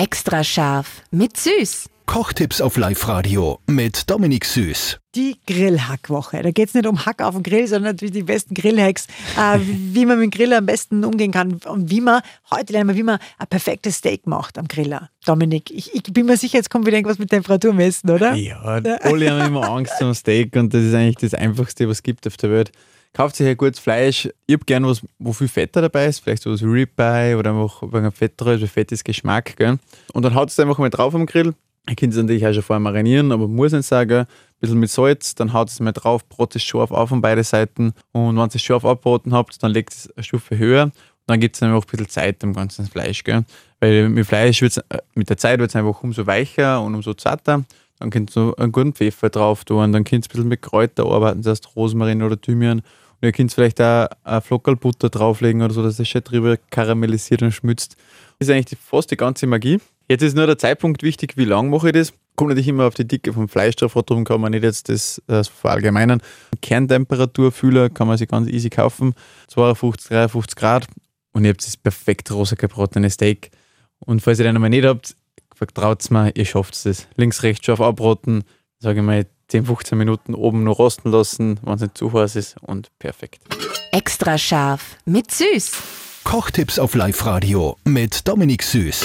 Extra scharf mit Süß. Kochtipps auf Live-Radio mit Dominik Süß. Die Grillhackwoche. Da geht es nicht um Hack auf dem Grill, sondern natürlich die besten Grillhacks, äh, wie man mit dem Griller am besten umgehen kann und wie man, heute lernen wir, wie man ein perfektes Steak macht am Griller. Dominik, ich, ich bin mir sicher, jetzt kommt wieder irgendwas mit Temperatur messen, oder? Ja, alle haben immer Angst vor dem Steak und das ist eigentlich das Einfachste, was es gibt auf der Welt. Kauft sich ein gutes Fleisch. Ich habe gern was, wo viel Fett dabei ist, vielleicht sowas wie Ribeye oder einfach ein fetteres, Fett ist Geschmack. Gell? Und dann haut es einfach mal drauf am Grill Ihr könnt es natürlich auch schon vorher marinieren, aber muss nicht sagen. Ein bisschen mit Salz, dann haut es mal drauf, brot es scharf auf von beiden Seiten. Und wenn ihr es scharf abbraten habt, dann legt es eine Stufe höher. Und dann gibt es einfach ein bisschen Zeit im ganzen Fleisch. Gell? Weil mit Fleisch wird's, äh, mit der Zeit wird es einfach umso weicher und umso zarter. Dann könnt ihr einen guten Pfeffer drauf tun, dann könnt ihr ein bisschen mit Kräuter arbeiten, das heißt Rosmarin oder Thymian. Und ihr könnt vielleicht auch ein Flockerl Butter drauflegen oder so, dass es schön drüber karamellisiert und schmützt. Das ist eigentlich fast die ganze Magie. Jetzt ist nur der Zeitpunkt wichtig, wie lange mache ich das. Kommt natürlich immer auf die Dicke vom Fleisch drauf, darum kann man nicht jetzt das, das verallgemeinern. Kerntemperaturfühler kann man sich ganz easy kaufen, 52, 53 Grad und ihr habt das perfekt rosa gebratene Steak. Und falls ihr den einmal nicht habt, vertraut mir, ihr schafft es. Links, rechts scharf abraten, sage ich mal 10, 15 Minuten oben noch rosten lassen, wenn es nicht zu heiß ist und perfekt. Extra scharf mit Süß. Kochtipps auf Live-Radio mit Dominik Süß.